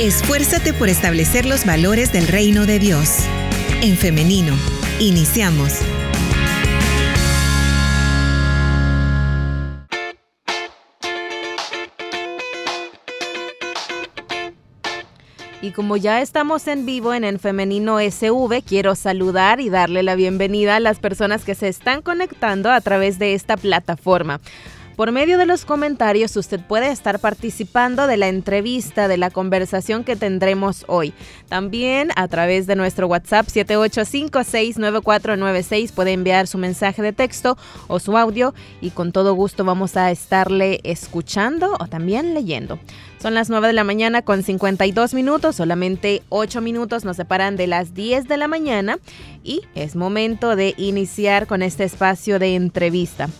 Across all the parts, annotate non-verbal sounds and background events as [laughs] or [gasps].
Esfuérzate por establecer los valores del reino de Dios. En femenino, iniciamos. Y como ya estamos en vivo en el Femenino SV, quiero saludar y darle la bienvenida a las personas que se están conectando a través de esta plataforma. Por medio de los comentarios usted puede estar participando de la entrevista, de la conversación que tendremos hoy. También a través de nuestro WhatsApp 78569496 puede enviar su mensaje de texto o su audio y con todo gusto vamos a estarle escuchando o también leyendo. Son las 9 de la mañana con 52 minutos, solamente 8 minutos nos separan de las 10 de la mañana y es momento de iniciar con este espacio de entrevista.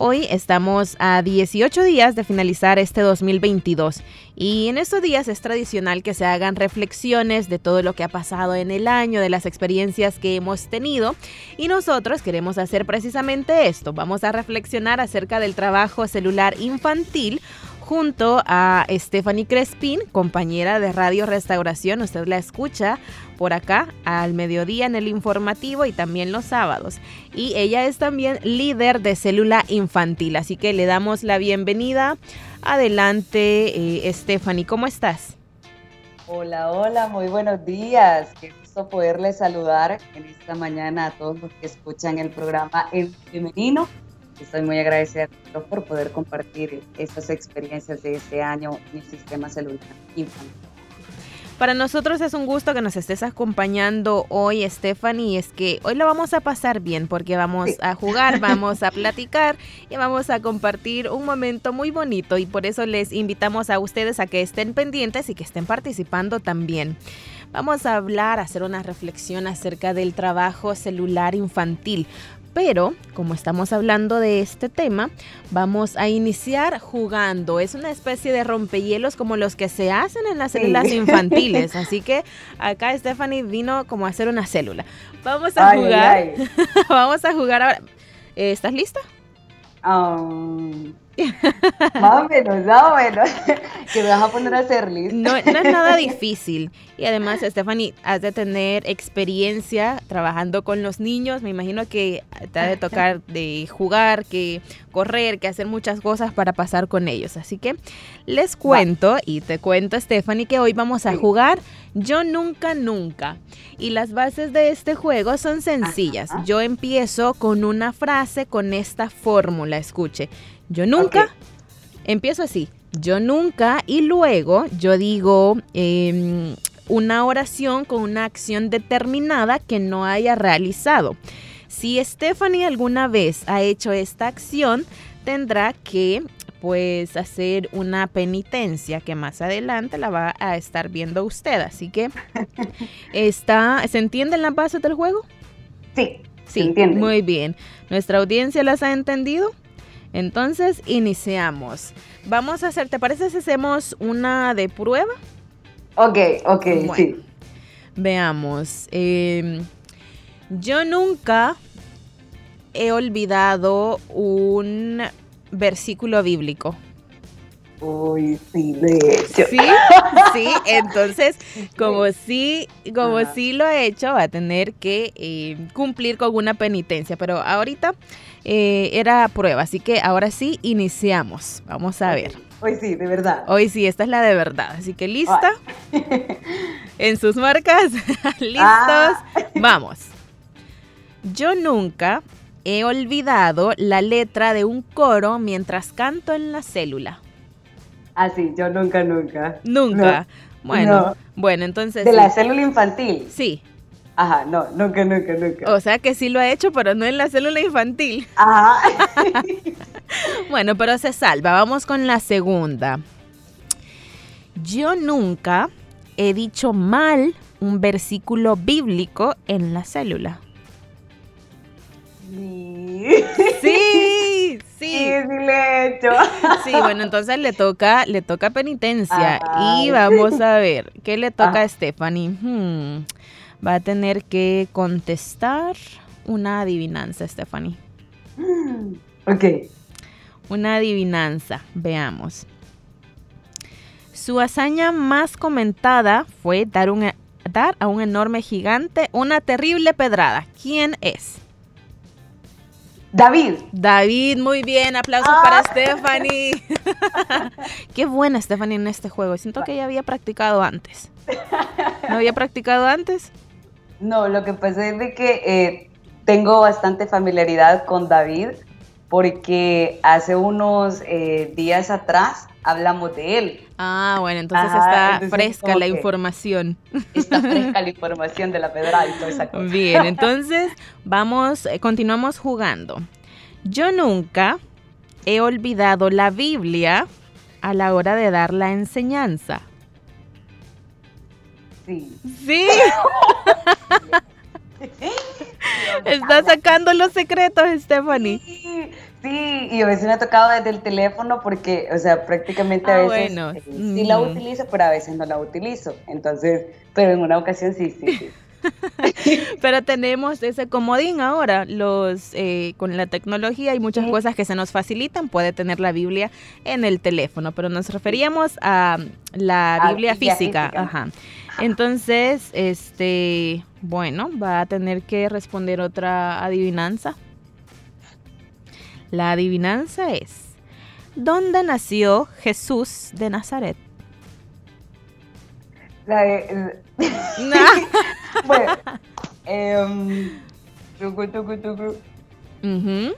Hoy estamos a 18 días de finalizar este 2022 y en estos días es tradicional que se hagan reflexiones de todo lo que ha pasado en el año, de las experiencias que hemos tenido y nosotros queremos hacer precisamente esto. Vamos a reflexionar acerca del trabajo celular infantil junto a Stephanie Crespin, compañera de Radio Restauración. Usted la escucha por acá al mediodía en el informativo y también los sábados. Y ella es también líder de célula infantil, así que le damos la bienvenida. Adelante, eh, Stephanie, ¿cómo estás? Hola, hola, muy buenos días. Qué gusto poderle saludar en esta mañana a todos los que escuchan el programa en femenino Estoy muy agradecida por poder compartir estas experiencias de este año en el sistema celular infantil. Para nosotros es un gusto que nos estés acompañando hoy, Stephanie. Es que hoy lo vamos a pasar bien porque vamos a jugar, vamos a platicar y vamos a compartir un momento muy bonito. Y por eso les invitamos a ustedes a que estén pendientes y que estén participando también. Vamos a hablar, a hacer una reflexión acerca del trabajo celular infantil. Pero, como estamos hablando de este tema, vamos a iniciar jugando. Es una especie de rompehielos como los que se hacen en las células infantiles. [laughs] Así que acá Stephanie vino como a hacer una célula. Vamos a jugar. [laughs] vamos a jugar ahora. ¿Estás lista? Um, más o menos, más o menos. que me vas a poner a hacer lista. No, no es nada [laughs] difícil. Y además, Stephanie, has de tener experiencia trabajando con los niños. Me imagino que te ha de tocar de jugar, que correr, que hacer muchas cosas para pasar con ellos. Así que les cuento y te cuento, Stephanie, que hoy vamos a jugar Yo Nunca Nunca. Y las bases de este juego son sencillas. Yo empiezo con una frase con esta fórmula, escuche. Yo nunca, empiezo así, yo nunca y luego yo digo em, una oración con una acción determinada que no haya realizado. Si Stephanie alguna vez ha hecho esta acción, tendrá que pues hacer una penitencia que más adelante la va a estar viendo usted. Así que [laughs] está, ¿se entienden las bases del juego? Sí. Sí, muy bien. ¿Nuestra audiencia las ha entendido? Entonces, iniciamos. Vamos a hacer, ¿te parece si hacemos una de prueba? Ok, ok, sí. Veamos. Em, yo nunca he olvidado un versículo bíblico. Uy, sí, de hecho. Sí, sí, entonces, como sí, como sí lo he hecho, va a tener que eh, cumplir con una penitencia. Pero ahorita eh, era prueba, así que ahora sí iniciamos. Vamos a ver. Hoy sí, de verdad. Hoy sí, esta es la de verdad. Así que lista. [laughs] en sus marcas, [laughs] listos. Ah. Vamos. Yo nunca he olvidado la letra de un coro mientras canto en la célula. Ah, sí, yo nunca, nunca. Nunca. Bueno, bueno, entonces. De la célula infantil. Sí. Ajá, no, nunca, nunca, nunca. O sea que sí lo ha hecho, pero no en la célula infantil. Ajá. [laughs] bueno, pero se salva. Vamos con la segunda. Yo nunca he dicho mal un versículo bíblico en la célula. Sí. Sí, [laughs] sí. Sí, le he hecho. [laughs] Sí, bueno, entonces le toca, le toca penitencia. Y vamos a ver, ¿qué le toca a ah. Stephanie? Hmm, va a tener que contestar una adivinanza, Stephanie. [gasps] Ok. Una adivinanza, veamos. Su hazaña más comentada fue dar, un, dar a un enorme gigante una terrible pedrada. ¿Quién es? David. David, muy bien. Aplausos Ah. para Stephanie. [laughs] Qué buena Stephanie en este juego. Siento que ella había practicado antes. ¿No había practicado antes? No, lo que pasa es de que eh, tengo bastante familiaridad con David porque hace unos eh, días atrás hablamos de él. Ah, bueno, entonces Ajá, está entonces fresca la información. Está [laughs] fresca la información de la pedrada y toda esa cosa. Bien, [laughs] entonces vamos, eh, continuamos jugando. Yo nunca he olvidado la Biblia a la hora de dar la enseñanza. Sí. Sí. [laughs] [laughs] Está sacando los secretos, Stephanie. Sí, sí, y a veces me ha tocado desde el teléfono porque, o sea, prácticamente a Ah, veces bueno. eh, sí la utilizo, pero a veces no la utilizo. Entonces, pero en una ocasión sí, sí, sí. [laughs] Pero tenemos ese comodín ahora. Los eh, con la tecnología hay muchas Sí. cosas que se nos facilitan. Puede tener la Biblia en el teléfono, pero nos referíamos a la A Biblia Biblia física. física. Ajá. [laughs] Entonces, este, bueno, va a tener que responder otra adivinanza. La adivinanza es: ¿Dónde nació Jesús de Nazaret? La de- [laughs] bueno, tucu, tucu, tucu. Ujú.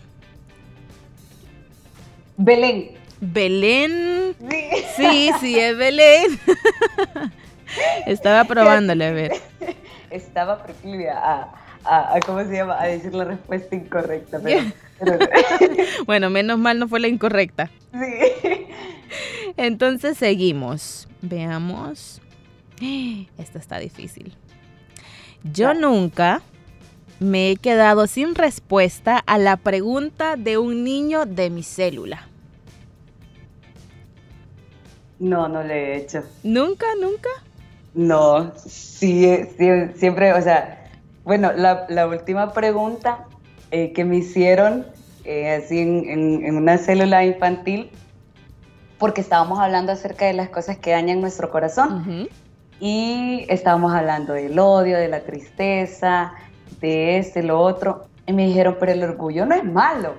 Belén. Belén. Sí. Sí, sí, es Belén. [laughs] [laughs] Estaba probándole, a ver. [laughs] Estaba proclive a, a, a- ¿cómo se llama? A decir la respuesta incorrecta, pero, pero- [laughs] Bueno, menos mal no fue la incorrecta. sí. Entonces seguimos. Veamos. [gasps] Esta está difícil. Yo nunca me he quedado sin respuesta a la pregunta de un niño de mi célula. No, no le he hecho. ¿Nunca, nunca? No, sí, sí, siempre, o sea, bueno, la, la última pregunta eh, que me hicieron eh, así en, en- en una célula infantil, porque estábamos hablando acerca de las cosas que dañan nuestro corazón y estábamos hablando del odio, de la tristeza, de este, lo otro, y me dijeron, pero el orgullo no es malo.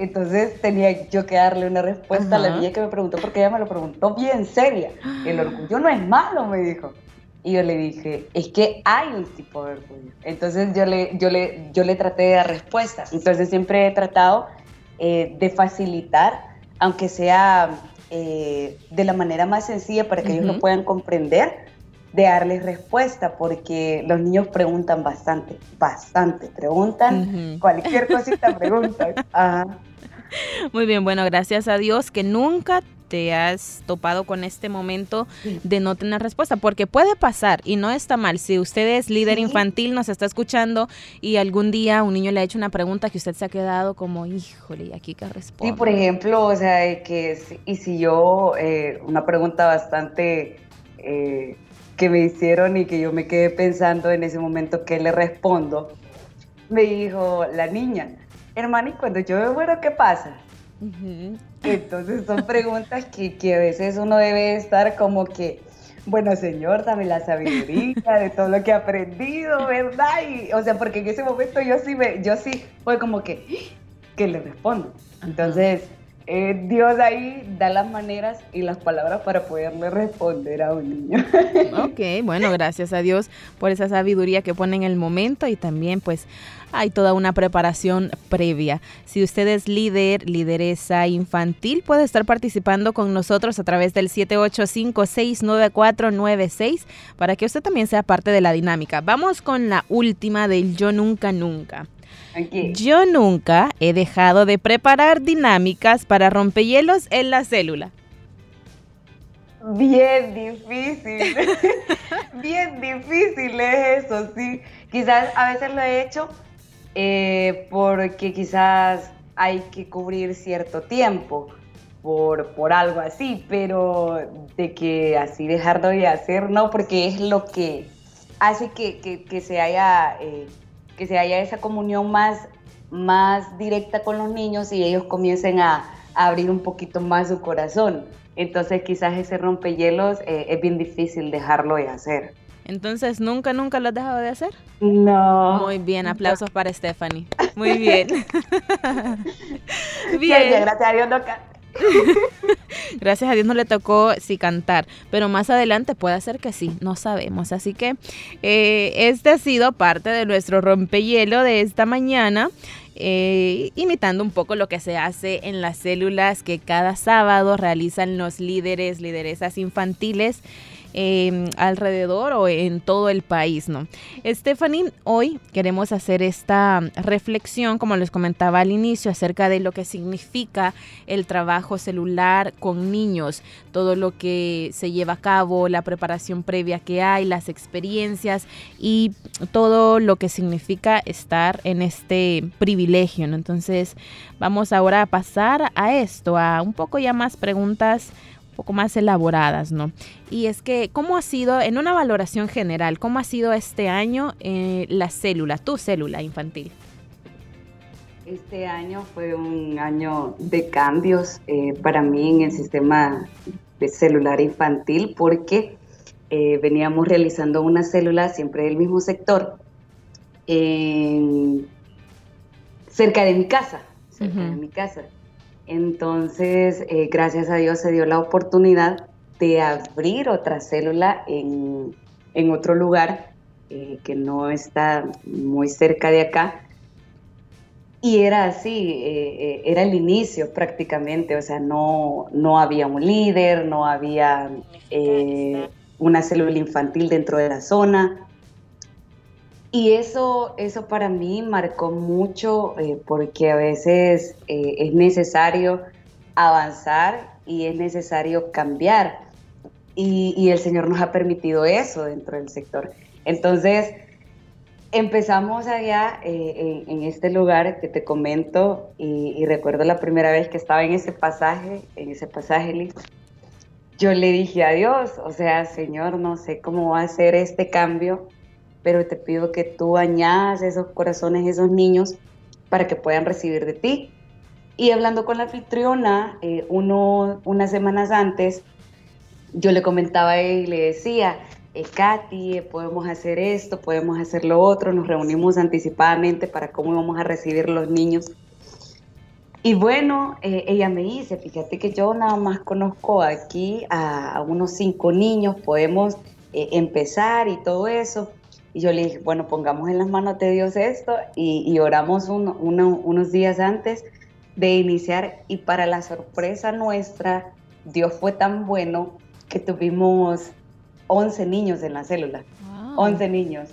Entonces tenía yo que darle una respuesta a la niña que me preguntó, porque ella me lo preguntó bien seria. El [gasps] orgullo no es malo, me dijo. Y yo le dije, es que hay un tipo de orgullo. Entonces yo le, yo le, yo le traté de dar respuestas. Entonces siempre he tratado eh, de facilitar, aunque sea eh, de la manera más sencilla para que ellos lo puedan comprender, de darles respuesta, porque los niños preguntan bastante, bastante. Preguntan cualquier cosita, [laughs] preguntan. Ajá. Muy bien, bueno, gracias a Dios que nunca te has topado con este momento Sí. de no tener respuesta, porque puede pasar y no está mal. Si usted es líder Sí. infantil, nos está escuchando y algún día un niño le ha hecho una pregunta que usted se ha quedado como, híjole, ¿y aquí qué Sí, responde? por ejemplo, o sea, que, y si yo, eh, una pregunta bastante eh, que me hicieron y que yo me quedé pensando en ese momento que le respondo, me dijo la niña, hermana, ¿y cuando yo me muero qué pasa? Ujú. Entonces son preguntas que, que a veces uno debe estar como que, bueno, señor, dame la sabiduría de todo lo que he aprendido, ¿verdad? Y, o sea, porque en ese momento yo sí me, yo sí fue como que, que le respondo. Entonces, eh, Dios ahí da las maneras y las palabras para poderle responder a un niño. [laughs] Ok, bueno, gracias a Dios por esa sabiduría que pone en el momento y también pues hay toda una preparación previa. Si usted es líder, lideresa infantil, puede estar participando con nosotros a través del 785-69496 para que usted también sea parte de la dinámica. Vamos con la última del yo nunca nunca. Aquí. Yo nunca he dejado de preparar dinámicas para rompehielos en la célula. Bien difícil, [laughs] bien difícil es eso, sí. Quizás a veces lo he hecho eh, porque quizás hay que cubrir cierto tiempo por, por algo así, pero de que así dejarlo de hacer, no, porque es lo que hace que, que- que se haya... eh, que se haya esa comunión más, más directa con los niños y ellos comiencen a, a abrir un poquito más su corazón. Entonces quizás ese rompehielos eh, es bien difícil dejarlo de hacer. Entonces, ¿nunca, nunca lo has dejado de hacer? No. Muy bien, aplausos para Stephanie. Muy bien. [laughs] bien. gracias a Dios no [laughs] Gracias a Dios no le tocó sí cantar, pero más adelante puede ser que sí, no sabemos. Así que eh, este ha sido parte de nuestro rompehielo de esta mañana. Eh, imitando un poco lo que se hace en las células que cada sábado realizan los líderes, lideresas infantiles Em, alrededor o en todo el país, ¿no? Stephanie, hoy queremos hacer esta reflexión, como les comentaba al inicio, acerca de lo que significa el trabajo celular con niños, todo lo que se lleva a cabo, la preparación previa que hay, las experiencias y todo lo que significa estar en este privilegio, ¿no? Entonces, vamos ahora a pasar a esto, a un poco ya más preguntas poco más elaboradas, ¿no? Y es que, ¿cómo ha sido, en una valoración general, cómo ha sido este año eh, la célula, tu célula infantil? Este año fue un año de cambios eh, para mí en el sistema de celular infantil porque eh, veníamos realizando una célula siempre del mismo sector cerca de mi casa, cerca de mi casa. Entonces, eh, gracias a Dios se dio la oportunidad de abrir otra célula en, otro lugar eh, que no está muy cerca de acá. Y era así, eh, era el inicio prácticamente, o sea, no, no había un líder, no había una célula infantil dentro de la zona. Y eso, eso para mí marcó mucho eh, porque a veces eh, es necesario avanzar y es necesario cambiar. Y, el Señor nos ha permitido eso dentro del sector. Entonces, empezamos allá eh, en, este lugar que te comento y, recuerdo la primera vez que estaba en ese pasaje, en ese pasaje, yo le dije a Dios, o sea, Señor, no sé cómo va a ser este cambio, pero te pido que tú añadas esos corazones, esos niños, para que puedan recibir de ti. Y hablando con la anfitriona, eh, uno, unas semanas antes, yo le comentaba a y le decía, eh, Katy, eh, podemos hacer esto, podemos hacer lo otro, nos reunimos anticipadamente para cómo íbamos a recibir los niños. Y bueno, ella me dice, fíjate que yo nada más conozco aquí a, unos cinco niños, podemos empezar y todo eso. Y yo le dije, bueno, pongamos en las manos de Dios esto y, oramos unos días antes de iniciar y para la sorpresa nuestra, Dios fue tan bueno que tuvimos 11 niños en la célula, 11 niños.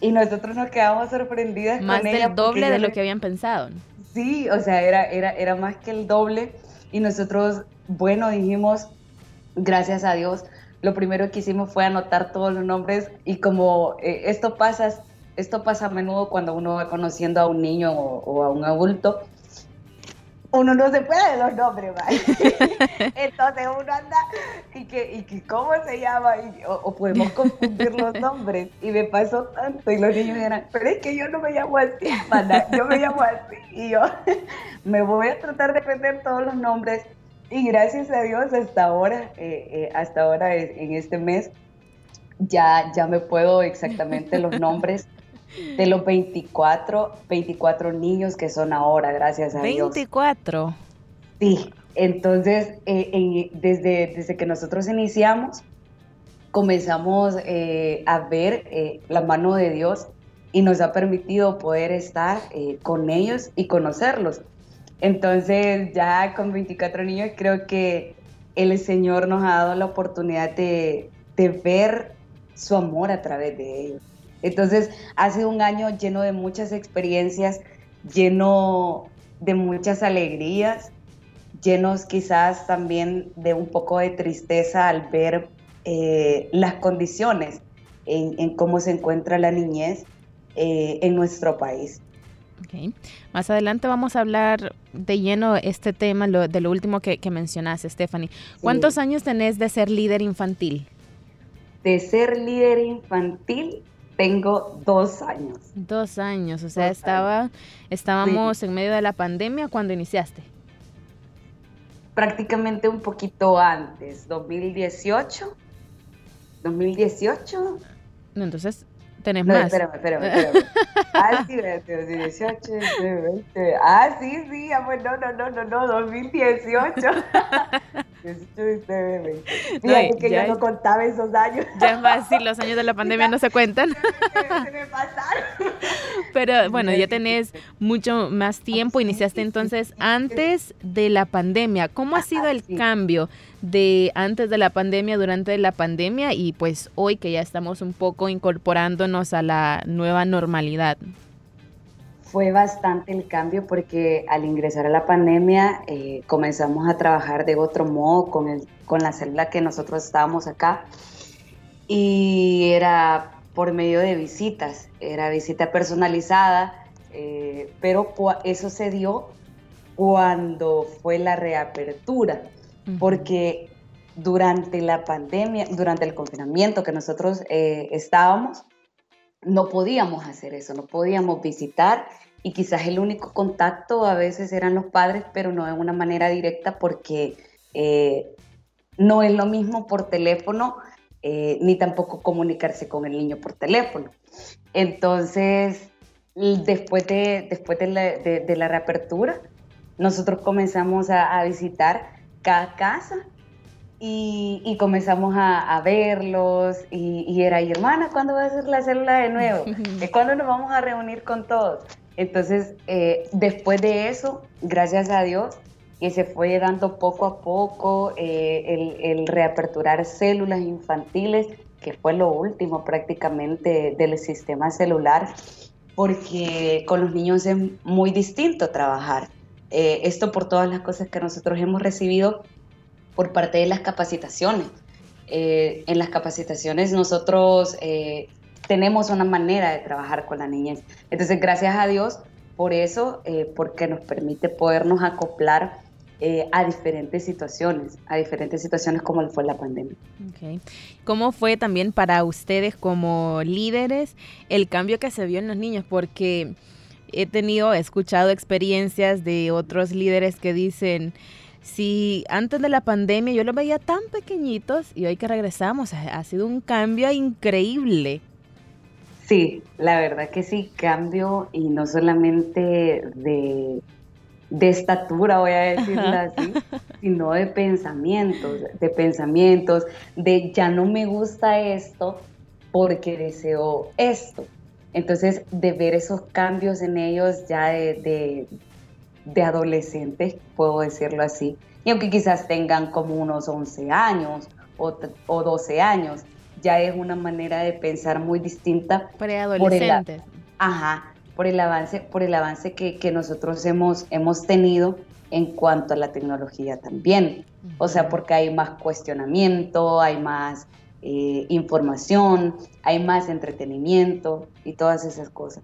Y nosotros nos quedamos sorprendidas. Más del doble de lo que habían pensado. Sí, o sea, era, era, era más que el doble. Y nosotros, bueno, dijimos, gracias a Dios, lo primero que hicimos fue anotar todos los nombres y como eh, esto pasa, esto pasa a menudo cuando uno va conociendo a un niño o, a un adulto, uno no se puede de los nombres, [laughs] Entonces uno anda y que, y que cómo se llama o, podemos [laughs] confundir los nombres. Y me pasó tanto y los niños eran, pero es que yo no me llamo así, yo me llamo así y yo [laughs] me voy a tratar de aprender todos los nombres y gracias a Dios hasta ahora, eh, eh, hasta ahora en este mes, ya, ya me puedo exactamente los nombres de los 24, 24 niños que son ahora, gracias a Dios. 24. Sí, entonces eh, desde, desde que nosotros iniciamos, comenzamos a ver la mano de Dios y nos ha permitido poder estar con ellos y conocerlos. Entonces ya con 24 niños creo que el Señor nos ha dado la oportunidad de, ver su amor a través de ellos. Entonces ha sido un año lleno de muchas experiencias, lleno de muchas alegrías, llenos quizás también de un poco de tristeza al ver eh, las condiciones en, cómo se encuentra la niñez eh, en nuestro país. Más adelante vamos a hablar de lleno este tema de lo último que, mencionaste, Stephanie. ¿Cuántos años tenés de ser líder infantil? De ser líder infantil tengo dos años. Dos años, o sea, estaba, estábamos en medio de la pandemia cuando iniciaste. prácticamente un poquito antes, 2018. 2018. Entonces, tenés más. Espérame, espérame, espérame. [laughs] ah, sí, 18, 20. Ah, sí, sí, amor, no, no, no, no, no, 2018. [laughs] 18, 19, 20. Fíjate que yo no contaba esos años. Ya es fácil, los años de la [laughs] pandemia no se cuentan. Se me pasaron. [laughs] Pero [laughs] bueno, ya tenés mucho más tiempo, iniciaste entonces antes de la pandemia. ¿Cómo ha sido el cambio de antes de la pandemia, durante la pandemia y pues hoy que ya estamos un poco incorporándonos a la nueva normalidad? Fue bastante el cambio porque al ingresar a la pandemia eh, comenzamos a trabajar de otro modo con, el, con la célula que nosotros estábamos acá. Y era por medio de visitas, era visita personalizada, eh, pero eso se dio cuando fue la reapertura porque durante la pandemia, durante el confinamiento que nosotros eh, estábamos, no podíamos hacer eso, no podíamos visitar y quizás el único contacto a veces eran los padres, pero no de una manera directa porque eh, no es lo mismo por teléfono eh, ni tampoco comunicarse con el niño por teléfono. Entonces, después de, después de, la, reapertura, nosotros comenzamos a visitar cada casa y, comenzamos a, verlos y, era, y hermana, ¿cuándo va a ser la célula de nuevo? [laughs] ¿Cuándo nos vamos a reunir con todos? Entonces, eh, después de eso, gracias a Dios, que se fue dando poco a poco eh, el, reaperturar células infantiles, que fue lo último prácticamente del sistema celular, porque con los niños es muy distinto trabajar. Eh, esto por todas las cosas que nosotros hemos recibido por parte de las capacitaciones. Eh, en las capacitaciones nosotros eh, tenemos una manera de trabajar con la niñez. Entonces, gracias a Dios por eso, porque nos permite podernos acoplar a diferentes situaciones, a diferentes situaciones como fue la pandemia. Okay. ¿Cómo fue también para ustedes como líderes el cambio que se vio en los niños? Porque he tenido, he escuchado experiencias de otros líderes que dicen, si antes de la pandemia yo los veía tan pequeñitos y hoy que regresamos ha, sido un cambio increíble. Sí, la verdad que sí, cambio y no solamente de, de estatura, voy a decirlo así, sino de pensamientos, de pensamientos, de ya no me gusta esto porque deseo esto. Entonces, de ver esos cambios en ellos ya de, adolescentes, puedo decirlo así, y aunque quizás tengan como unos 11 años o, 12 años, ya es una manera de pensar muy distinta. Preadolescentes. Ajá, por el avance, por el avance que, nosotros hemos, hemos tenido en cuanto a la tecnología también. O sea, porque hay más cuestionamiento, hay más eh, información, hay más entretenimiento y todas esas cosas.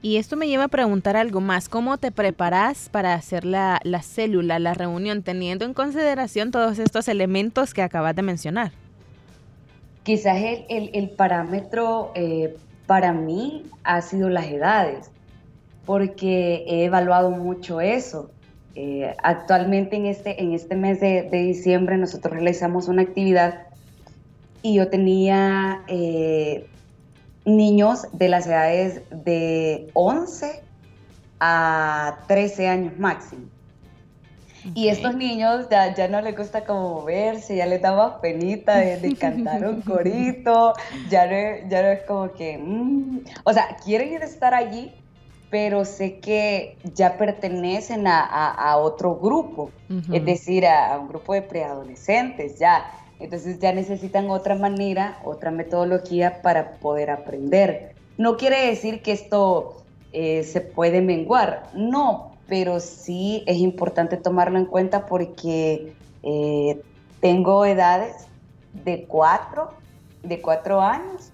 Y esto me lleva a preguntar algo más. ¿Cómo te preparas para hacer la, célula, la reunión, teniendo en consideración todos estos elementos que acabas de mencionar? Quizás el, parámetro eh, para mí ha sido las edades, porque he evaluado mucho eso. Eh, actualmente en este, en este mes de, de diciembre nosotros realizamos una actividad y yo tenía eh, niños de las edades de 11 a 13 años máximo. Y estos niños ya, ya, no les gusta como moverse, ya les daba penita de, cantar un [laughs] corito, ya no, ya no es como que, mm". o sea, quieren ir a estar allí, pero sé que ya pertenecen a, otro grupo, es decir, a, un grupo de preadolescentes, ya. Entonces ya necesitan otra manera, otra metodología para poder aprender. No quiere decir que esto eh, se puede menguar, no, pero sí es importante tomarlo en cuenta porque eh, tengo edades de 4 de cuatro años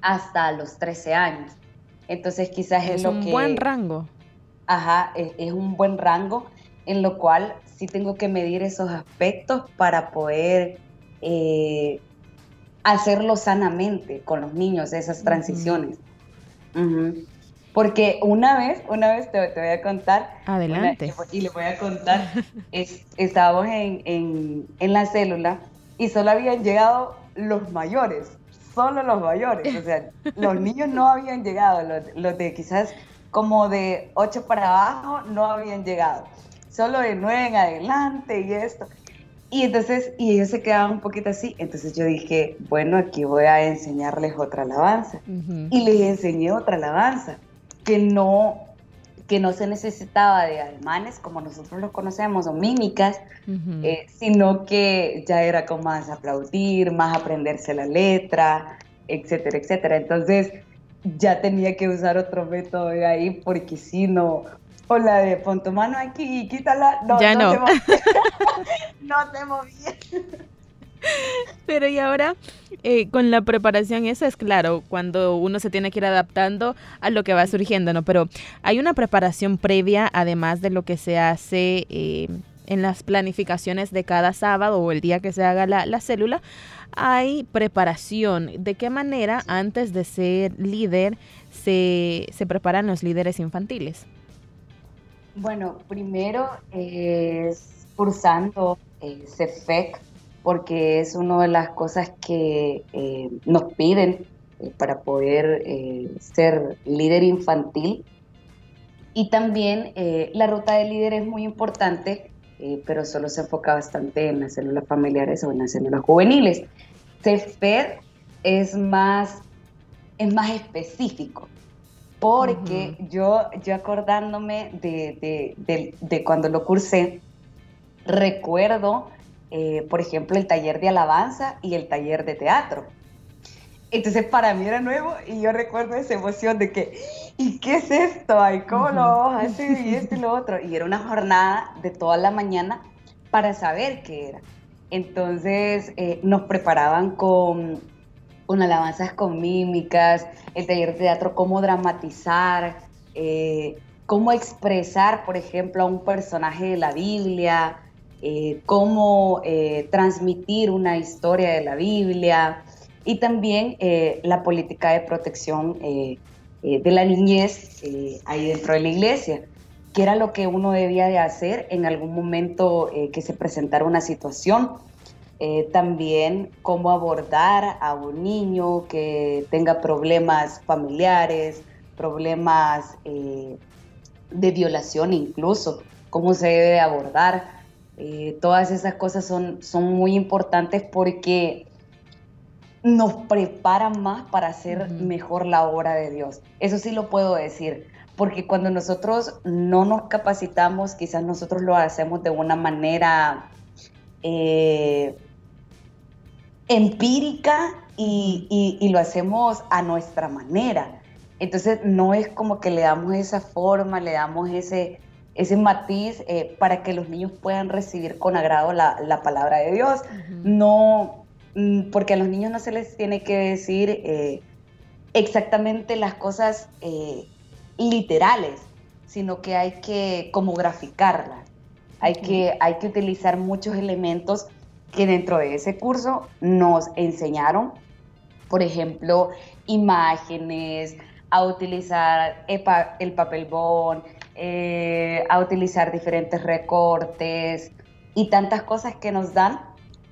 hasta los 13 años. Entonces quizás es, lo que... Es un buen rango. Ajá, es, es, un buen rango en lo cual sí tengo que medir esos aspectos para poder eh, hacerlo sanamente con los niños, esas transiciones. Porque una vez, una vez te, voy a contar. Adelante. y le voy a contar, es, estábamos en, en, en la célula y solo habían llegado los mayores, solo los mayores. O sea, los niños no habían llegado, los, de quizás como de 8 para abajo no habían llegado. Solo de 9 en adelante y esto. Y entonces, y ellos se quedaban un poquito así. Entonces yo dije, bueno, aquí voy a enseñarles otra alabanza. Y les enseñé otra alabanza que no que no se necesitaba de alemanes como nosotros los conocemos o mímicas, eh, sino que ya era como más aplaudir, más aprenderse la letra, etcétera, etcétera. Entonces ya tenía que usar otro método de ahí porque si no, o la de pon tu mano aquí y quítala, no, ya no. no se movía. [laughs] [laughs] Pero y ahora, eh, con la preparación, eso es claro, cuando uno se tiene que ir adaptando a lo que va surgiendo, ¿no? Pero hay una preparación previa, además de lo que se hace eh, en las planificaciones de cada sábado o el día que se haga la, célula, hay preparación. ¿De qué manera antes de ser líder se, se preparan los líderes infantiles? Bueno, primero es cursando eh, CEFEC, porque es una de las cosas que eh, nos piden eh, para poder ser líder infantil. Y también la ruta de líder es muy importante, pero solo se enfoca bastante en las células familiares o en las células juveniles. CFED es más, es más específico, porque yo, yo acordándome de, de, de cuando lo cursé, recuerdo eh, por ejemplo, el taller de alabanza y el taller de teatro. Entonces para mí era nuevo y yo recuerdo esa emoción de que, ¿y qué es esto? Ay, ¿cómo lo vamos a hacer? Y esto y lo otro. Y era una jornada de toda la mañana para saber qué era. Entonces eh, nos preparaban con, con, alabanzas con mímicas, el taller de teatro, cómo dramatizar, eh, cómo expresar, por ejemplo, a un personaje de la Biblia, eh, cómo eh, transmitir una historia de la Biblia y también eh, la política de protección de la niñez ahí dentro de la iglesia, que era lo que uno debía de hacer en algún momento que se presentara una situación. También cómo abordar a un niño que tenga problemas familiares, problemas de violación incluso, cómo se debe abordar eh, todas esas cosas son, son muy importantes porque nos preparan más para hacer mejor la obra de Dios. Eso sí lo puedo decir, porque cuando nosotros no nos capacitamos, quizás nosotros lo hacemos de una manera eh, empírica y, y, lo hacemos a nuestra manera. Entonces no es como que le damos esa forma, le damos ese, ese matiz eh, para que los niños puedan recibir con agrado la, palabra de Dios. No, mm, porque a los niños no se les tiene que decir eh, exactamente las cosas eh, literales, sino que hay que como graficarlas. Hay, que, hay que utilizar muchos elementos que dentro de ese curso nos enseñaron, por ejemplo, imágenes, a utilizar el papel bond, eh, a utilizar diferentes recortes y tantas cosas que nos dan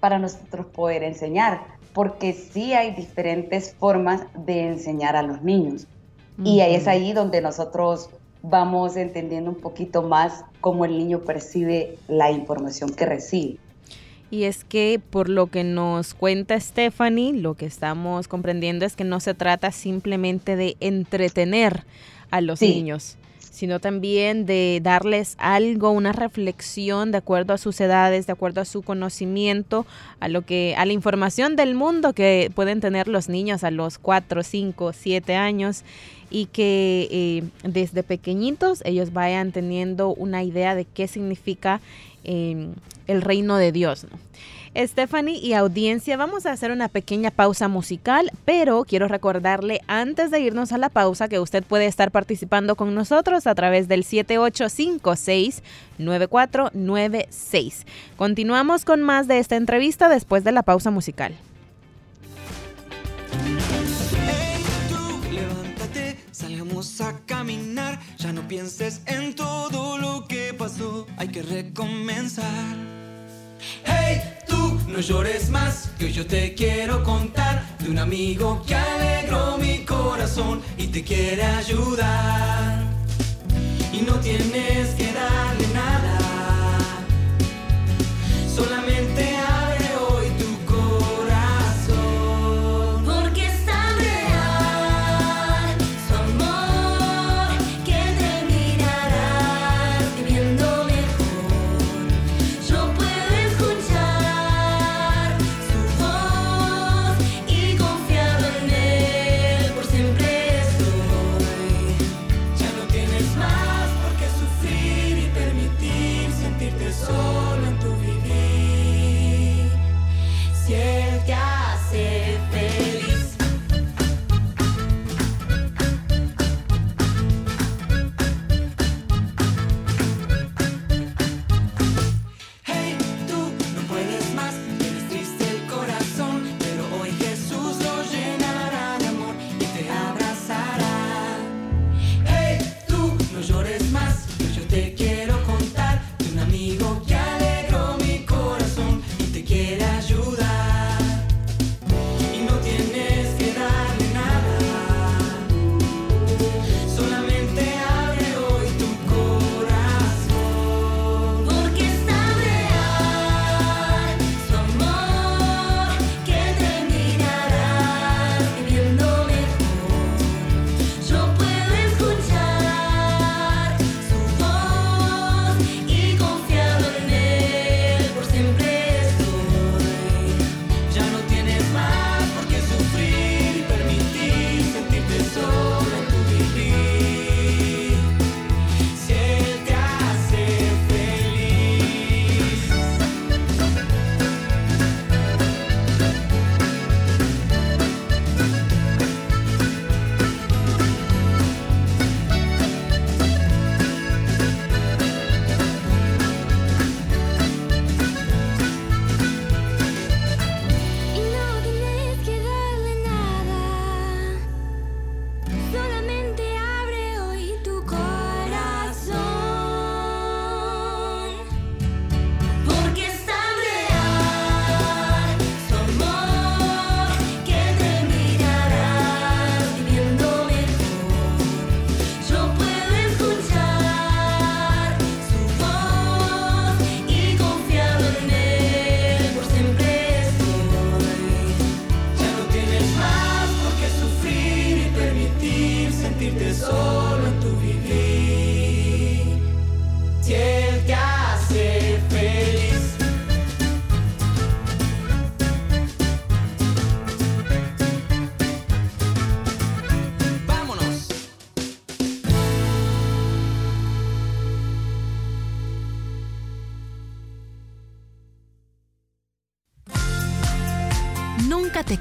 para nosotros poder enseñar, porque sí hay diferentes formas de enseñar a los niños. Y ahí es ahí donde nosotros vamos entendiendo un poquito más cómo el niño percibe la información que recibe. Y es que por lo que nos cuenta Stephanie, lo que estamos comprendiendo es que no se trata simplemente de entretener a los niños, sino también de darles algo, una reflexión de acuerdo a sus edades, de acuerdo a su conocimiento, a lo que a la información del mundo que pueden tener los niños a los 4, 5, 7 años y que eh, desde pequeñitos ellos vayan teniendo una idea de qué significa eh, el reino de Dios. ¿no? Stephanie y audiencia, vamos a hacer una pequeña pausa musical, pero quiero recordarle antes de irnos a la pausa que usted puede estar participando con nosotros a través del 7856-9496. Continuamos con más de esta entrevista después de la pausa musical. vamos a caminar. Ya no pienses en todo lo que pasó, hay que recomenzar. No llores más, que yo te quiero contar de un amigo que alegró mi corazón y te quiere ayudar. Y no tienes que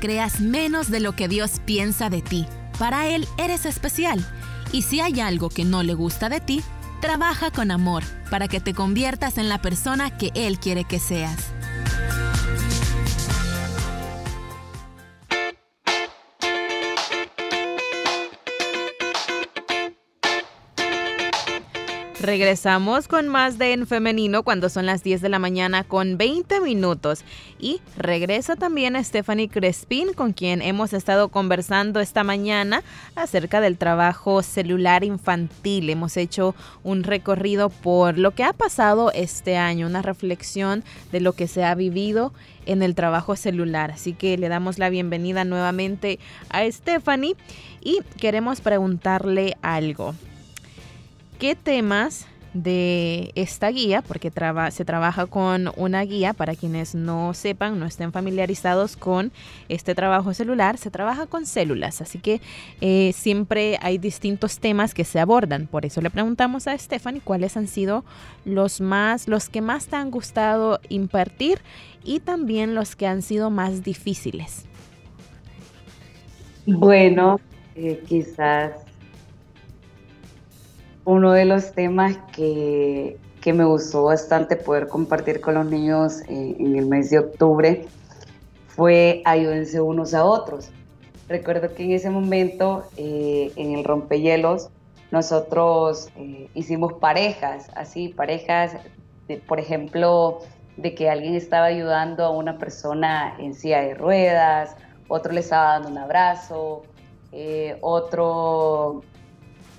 creas menos de lo que Dios piensa de ti. Para Él eres especial. Y si hay algo que no le gusta de ti, trabaja con amor para que te conviertas en la persona que Él quiere que seas. Regresamos con más de En Femenino cuando son las 10 de la mañana con 20 minutos. Y regresa también Stephanie Crespin con quien hemos estado conversando esta mañana acerca del trabajo celular infantil. Hemos hecho un recorrido por lo que ha pasado este año, una reflexión de lo que se ha vivido en el trabajo celular. Así que le damos la bienvenida nuevamente a Stephanie y queremos preguntarle algo qué temas de esta guía, porque se trabaja con una guía, para quienes no sepan, no estén familiarizados con este trabajo celular, se trabaja con células, así que eh, siempre hay distintos temas que se abordan. Por eso le preguntamos a Stephanie cuáles han sido los más, los que más te han gustado impartir y también los que han sido más difíciles. Bueno, eh, quizás uno de los temas que, me gustó bastante poder compartir con los niños eh, en el mes de octubre fue ayúdense unos a otros. recuerdo que en ese momento, eh, en el rompehielos, nosotros eh, hicimos parejas, así, parejas, por ejemplo, de que alguien estaba ayudando a una persona en silla de ruedas, otro le estaba dando un abrazo, otro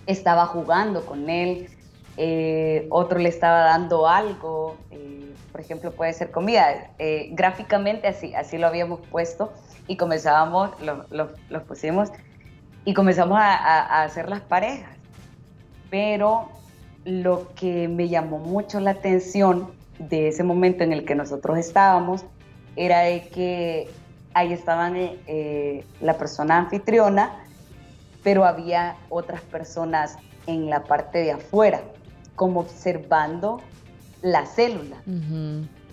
estaba jugando con él, otro le estaba dando algo, por ejemplo, puede ser comida. gráficamente así, así lo habíamos puesto y comenzábamos, los, pusimos y comenzamos a, hacer las parejas. Pero lo que me llamó mucho la atención de ese momento en el que nosotros estábamos era de que ahí estaban eh, la persona anfitriona, pero había otras personas en la parte de afuera, como observando la célula.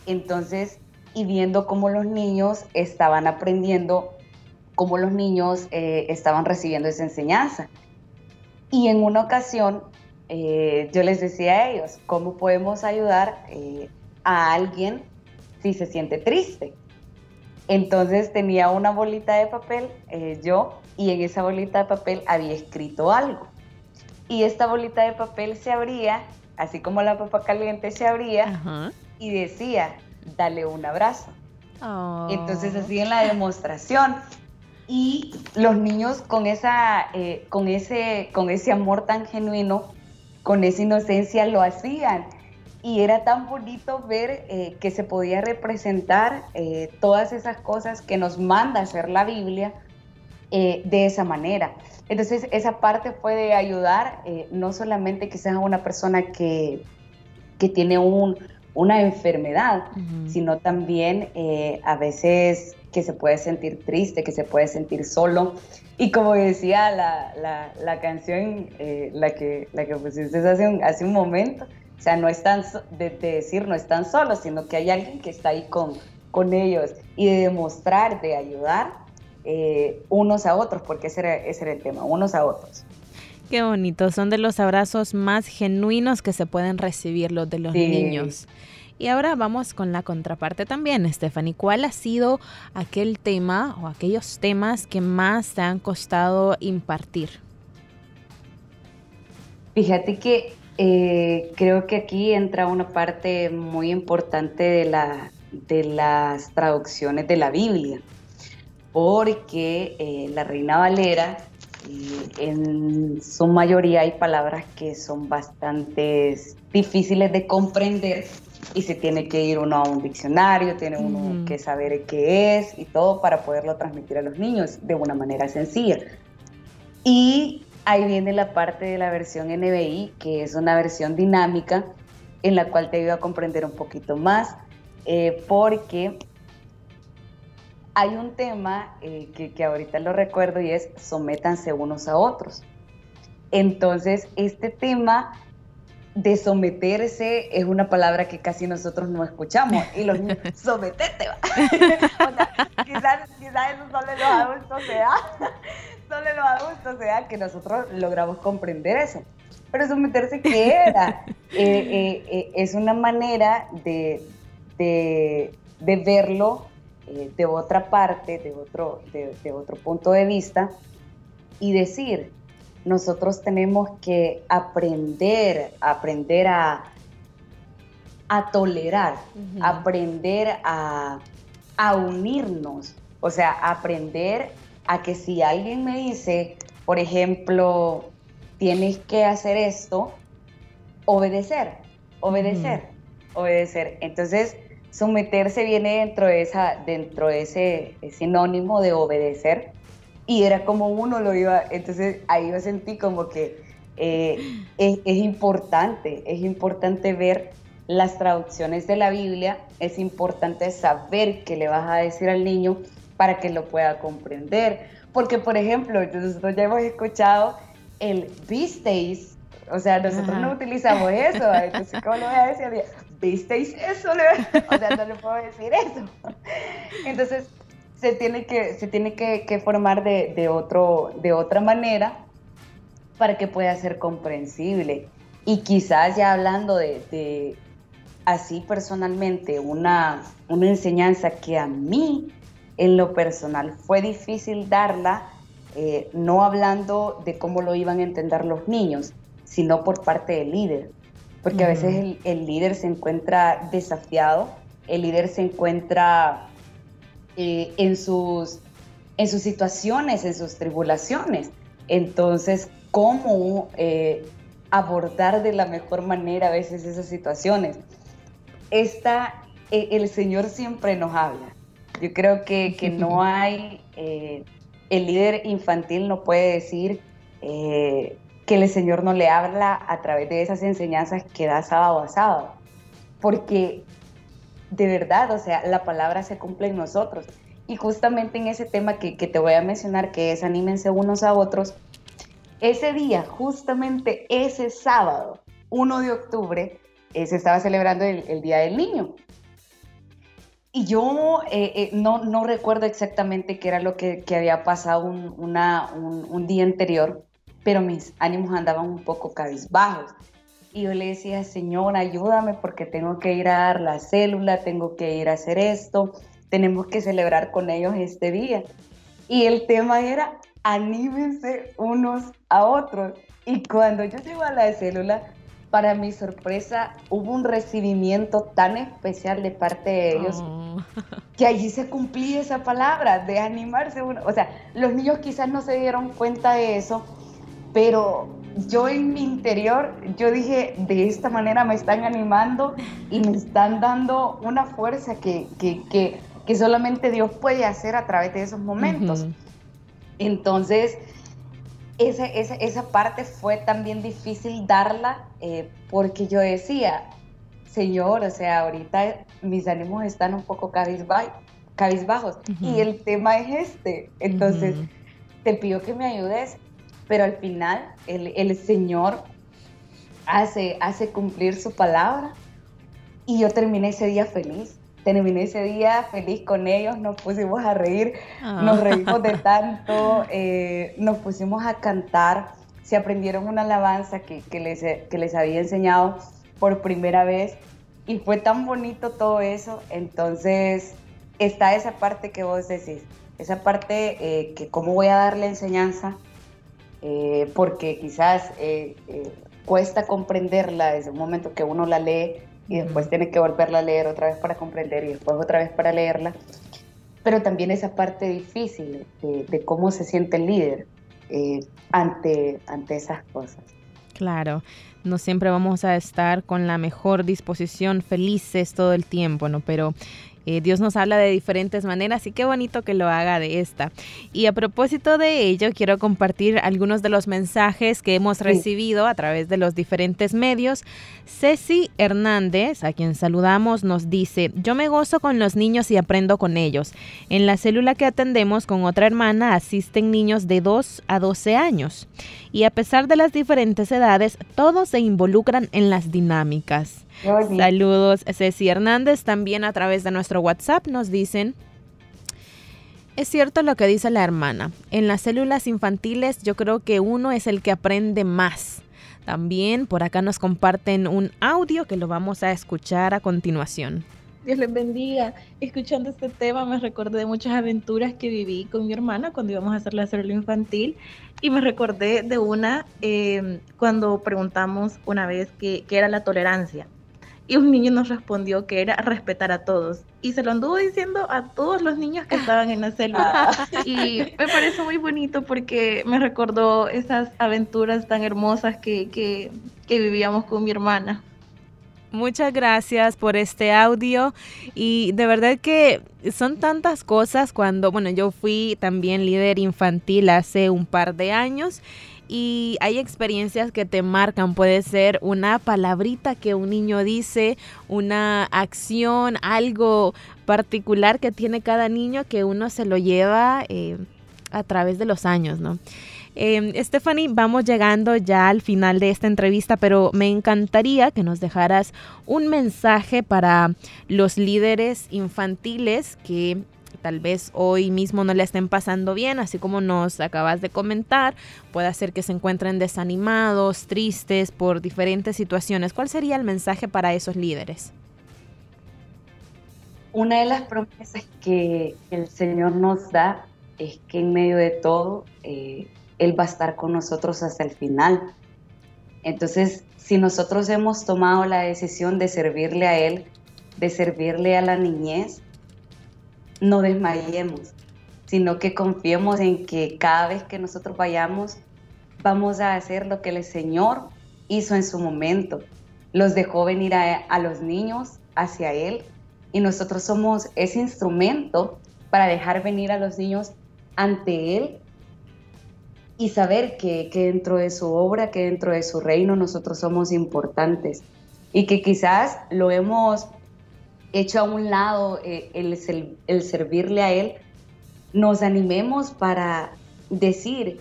Entonces, y viendo cómo los niños estaban aprendiendo, cómo los niños eh, estaban recibiendo esa enseñanza. Y en una ocasión eh, yo les decía a ellos, ¿cómo podemos ayudar eh, a alguien si se siente triste? Entonces tenía una bolita de papel yo y en esa bolita de papel había escrito algo. Y esta bolita de papel se abría, así como la papa caliente se abría, y decía, dale un abrazo. Oh. Entonces así en la demostración. Y los niños con, esa, eh, con, ese, con ese amor tan genuino, con esa inocencia lo hacían. Y era tan bonito ver eh, que se podía representar eh, todas esas cosas que nos manda hacer la Biblia de esa manera. Entonces esa parte fue de ayudar no solamente quizás a una persona que, que tiene un, una enfermedad, sino también eh, a veces que se puede sentir triste, que se puede sentir solo. Y como decía la, la, canción, eh, la, que, la que pusiste hace un, hace un momento, o sea, no están, de, decir no están solos, sino que hay alguien que está ahí con, con ellos y de demostrar, de ayudar eh, unos a otros, porque ese era, ese era el tema, unos a otros. Qué bonito, son de los abrazos más genuinos que se pueden recibir los de los niños. Y ahora vamos con la contraparte también, Stephanie. ¿Cuál ha sido aquel tema o aquellos temas que más te han costado impartir? Fíjate que eh, creo que aquí entra una parte muy importante de, la, de las traducciones de la Biblia, porque eh, la Reina Valera en su mayoría hay palabras que son bastante difíciles de comprender y se tiene que ir uno a un diccionario, tiene uno que saber qué es y todo para poderlo transmitir a los niños de una manera sencilla. Y ahí viene la parte de la versión NBI, que es una versión dinámica en la cual te ayuda a comprender un poquito más, eh, porque hay un tema eh, que, ahorita lo recuerdo y es sométanse unos a otros. Entonces, este tema de someterse es una palabra que casi nosotros no escuchamos y los niños, [laughs] sometete, va. [laughs] quizás, quizás eso solo los adultos sea, solo los adultos sea que nosotros logramos comprender eso. Pero someterse, ¿qué era? [laughs] Eh, eh, es una manera de, de, de verlo eh, de otra parte, de otro, de, otro punto de vista, y decir, nosotros tenemos que aprender, aprender a, a tolerar, aprender a, a unirnos, o sea, aprender a que si alguien me dice, por ejemplo, tienes que hacer esto, obedecer, obedecer, obedecer. Entonces, someterse viene dentro de, esa, dentro de ese, sinónimo de obedecer y era como uno lo iba, entonces ahí yo sentí como que eh, es, importante, es importante ver las traducciones de la Biblia, es importante saber qué le vas a decir al niño para que lo pueda comprender. Porque, por ejemplo, nosotros ya hemos escuchado el visteis, o sea, nosotros no utilizamos eso, entonces, ¿cómo le voy a decir? ¿visteis eso? O sea, no le puedo decir eso. Entonces, se tiene que, se tiene que, formar de, otro, de otra manera para que pueda ser comprensible. Y quizás ya hablando de, así personalmente, una, una enseñanza que a mí en lo personal fue difícil darla, eh, no hablando de cómo lo iban a entender los niños, sino por parte del líder. Porque a veces el, líder se encuentra desafiado, el líder se encuentra eh, en, sus, en sus situaciones, en sus tribulaciones. Entonces, ¿cómo eh, abordar de la mejor manera a veces esas situaciones? Esta, el Señor siempre nos habla. Yo creo que, que no [laughs] hay el líder infantil no puede decir eh, que el Señor no le habla a través de esas enseñanzas que da sábado a sábado. Porque de verdad, o sea, la palabra se cumple en nosotros. Y justamente en ese tema que, te voy a mencionar, que es anímense unos a otros, ese día, justamente ese sábado, 1 de octubre, eh, se estaba celebrando el Día del Niño. Y yo eh, eh, no, no, recuerdo exactamente qué era lo que, que había pasado un, una, un, día anterior, pero mis ánimos andaban un poco cabizbajos. Y yo le decía, Señor, ayúdame porque tengo que ir a dar la célula, tengo que ir a hacer esto, tenemos que celebrar con ellos este día. Y el tema era, anímense unos a otros. Y cuando yo llego a la célula, para mi sorpresa, hubo un recibimiento tan especial de parte de ellos oh. que allí se cumplía esa palabra de animarse. Uno. O sea, los niños quizás no se dieron cuenta de eso, pero yo en mi interior, yo dije, de esta manera me están animando y me están dando una fuerza que, que, que, que solamente Dios puede hacer a través de esos momentos. Entonces, esa, esa, esa, parte fue también difícil darla eh, porque yo decía, Señor, o sea, ahorita mis ánimos están un poco cabizbajos y el tema es este. Entonces, te pido que me ayudes, pero al final el, el Señor hace, hace cumplir su palabra y yo terminé ese día feliz terminé ese día feliz con ellos, nos pusimos a reír, nos ah. reímos de [laughs] tanto, eh, nos pusimos a cantar, se aprendieron una alabanza que, que, les, que les había enseñado por primera vez y fue tan bonito todo eso, entonces está esa parte que vos decís, esa parte eh, que cómo voy a darle enseñanza, eh, porque quizás cuesta comprenderla desde un momento que uno la lee y después tiene que volverla a leer otra vez para comprender y después otra vez para leerla. Pero también esa parte difícil de, cómo se siente el líder eh, ante, ante esas cosas. Claro, no siempre vamos a estar con la mejor disposición, felices todo el tiempo, ¿no? Pero eh, Dios nos habla de diferentes maneras y qué bonito que lo haga de esta. Y a propósito de ello, quiero compartir algunos de los mensajes que hemos recibido a través de los diferentes medios. Ceci Hernández, a quien saludamos, nos dice, yo me gozo con los niños y aprendo con ellos. En la célula que atendemos con otra hermana asisten niños de 2 a 12 años. Y a pesar de las diferentes edades, todos se involucran en las dinámicas. Saludos, Ceci Hernández. También a través de nuestro WhatsApp nos dicen, es cierto lo que dice la hermana. En las células infantiles yo creo que uno es el que aprende más. También por acá nos comparten un audio que lo vamos a escuchar a continuación. Dios les bendiga. Escuchando este tema me recordé de muchas aventuras que viví con mi hermana cuando íbamos a hacer la célula infantil y me recordé de una eh, cuando preguntamos una vez qué era la tolerancia y un niño nos respondió que era respetar a todos. Y se lo anduvo diciendo a todos los niños que estaban en la célula. [laughs] y me parece muy bonito porque me recordó esas aventuras tan hermosas que, que, que vivíamos con mi hermana. Muchas gracias por este audio y de verdad que son tantas cosas cuando, bueno, yo fui también líder infantil hace un par de años y hay experiencias que te marcan. Puede ser una palabrita que un niño dice, una acción, algo particular que tiene cada niño que uno se lo lleva eh, a través de los años, ¿no? Eh, Stephanie, vamos llegando ya al final de esta entrevista, pero me encantaría que nos dejaras un mensaje para los líderes infantiles que tal vez hoy mismo no le estén pasando bien, así como nos acabas de comentar, puede ser que se encuentren desanimados, tristes por diferentes situaciones. ¿Cuál sería el mensaje para esos líderes? Una de las promesas que el Señor nos da es que en medio de todo, eh, Él va a estar con nosotros hasta el final. Entonces, si nosotros hemos tomado la decisión de servirle a Él, de servirle a la niñez, no desmayemos, sino que confiemos en que cada vez que nosotros vayamos, vamos a hacer lo que el Señor hizo en su momento. Los dejó venir a, los niños hacia Él y nosotros somos ese instrumento para dejar venir a los niños ante Él y saber que, dentro de su obra, que dentro de su reino nosotros somos importantes y que quizás lo hemos hecho a un lado eh, el, el servirle a Él, nos animemos para decir,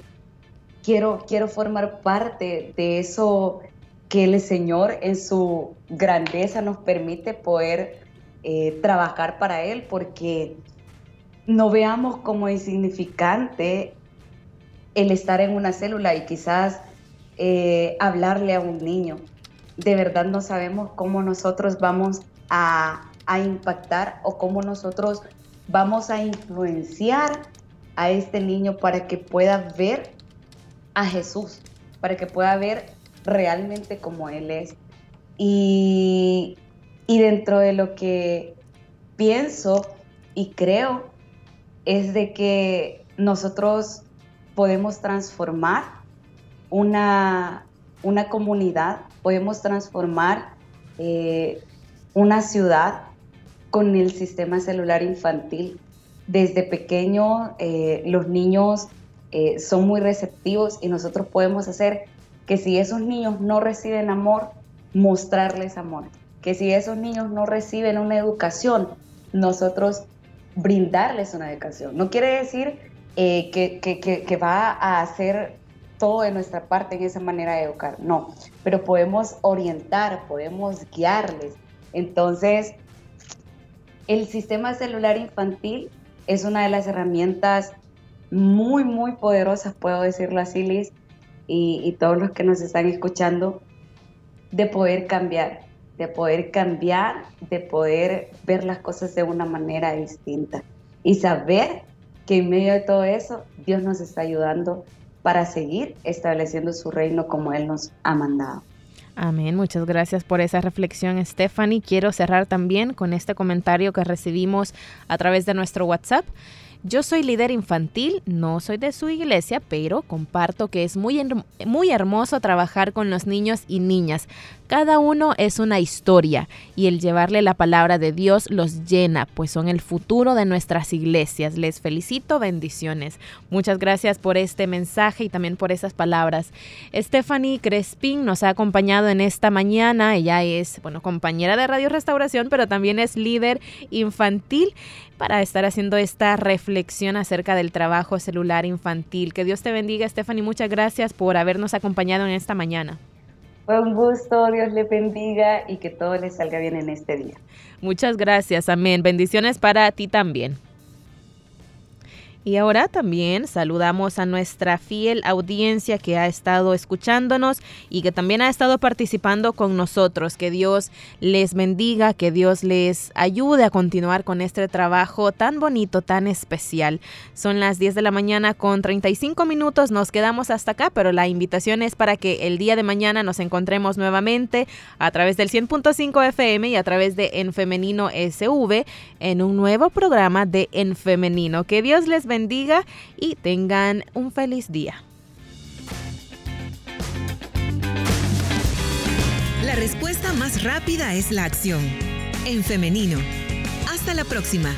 quiero, quiero formar parte de eso que el Señor en su grandeza nos permite poder eh, trabajar para Él, porque no veamos como insignificante el estar en una célula y quizás eh, hablarle a un niño. De verdad no sabemos cómo nosotros vamos a, a impactar o cómo nosotros vamos a influenciar a este niño para que pueda ver a Jesús, para que pueda ver realmente como Él es. Y, y dentro de lo que pienso y creo es de que nosotros podemos transformar una, una comunidad, podemos transformar eh, una ciudad con el sistema celular infantil. Desde pequeño eh, los niños eh, son muy receptivos y nosotros podemos hacer que si esos niños no reciben amor, mostrarles amor. Que si esos niños no reciben una educación, nosotros brindarles una educación. No quiere decir eh, que, va a hacer todo de nuestra parte en esa manera de educar, no, pero podemos orientar, podemos guiarles. Entonces, el sistema celular infantil es una de las herramientas muy, muy poderosas, puedo decirlo así, Liz, y, y todos los que nos están escuchando, de poder cambiar, de poder cambiar, de poder ver las cosas de una manera distinta y saber que en medio de todo eso Dios nos está ayudando para seguir estableciendo su reino como Él nos ha mandado. Amén, muchas gracias por esa reflexión Stephanie. Quiero cerrar también con este comentario que recibimos a través de nuestro WhatsApp. Yo soy líder infantil, no soy de su iglesia, pero comparto que es muy, muy hermoso trabajar con los niños y niñas. Cada uno es una historia y el llevarle la palabra de Dios los llena, pues son el futuro de nuestras iglesias. Les felicito, bendiciones. Muchas gracias por este mensaje y también por esas palabras. Stephanie Crespin nos ha acompañado en esta mañana. Ella es, bueno, compañera de Radio Restauración, pero también es líder infantil para estar haciendo esta reflexión acerca del trabajo celular infantil. Que Dios te bendiga, Stephanie. Muchas gracias por habernos acompañado en esta mañana. Fue un gusto, Dios le bendiga y que todo le salga bien en este día. Muchas gracias, amén. Bendiciones para ti también. Y ahora también saludamos a nuestra fiel audiencia que ha estado escuchándonos y que también ha estado participando con nosotros. Que Dios les bendiga, que Dios les ayude a continuar con este trabajo tan bonito, tan especial. Son las 10 de la mañana con 35 minutos, nos quedamos hasta acá, pero la invitación es para que el día de mañana nos encontremos nuevamente a través del 100.5 FM y a través de En Femenino SV en un nuevo programa de En Femenino. Que Dios les bendiga bendiga y tengan un feliz día. La respuesta más rápida es la acción. En femenino. Hasta la próxima.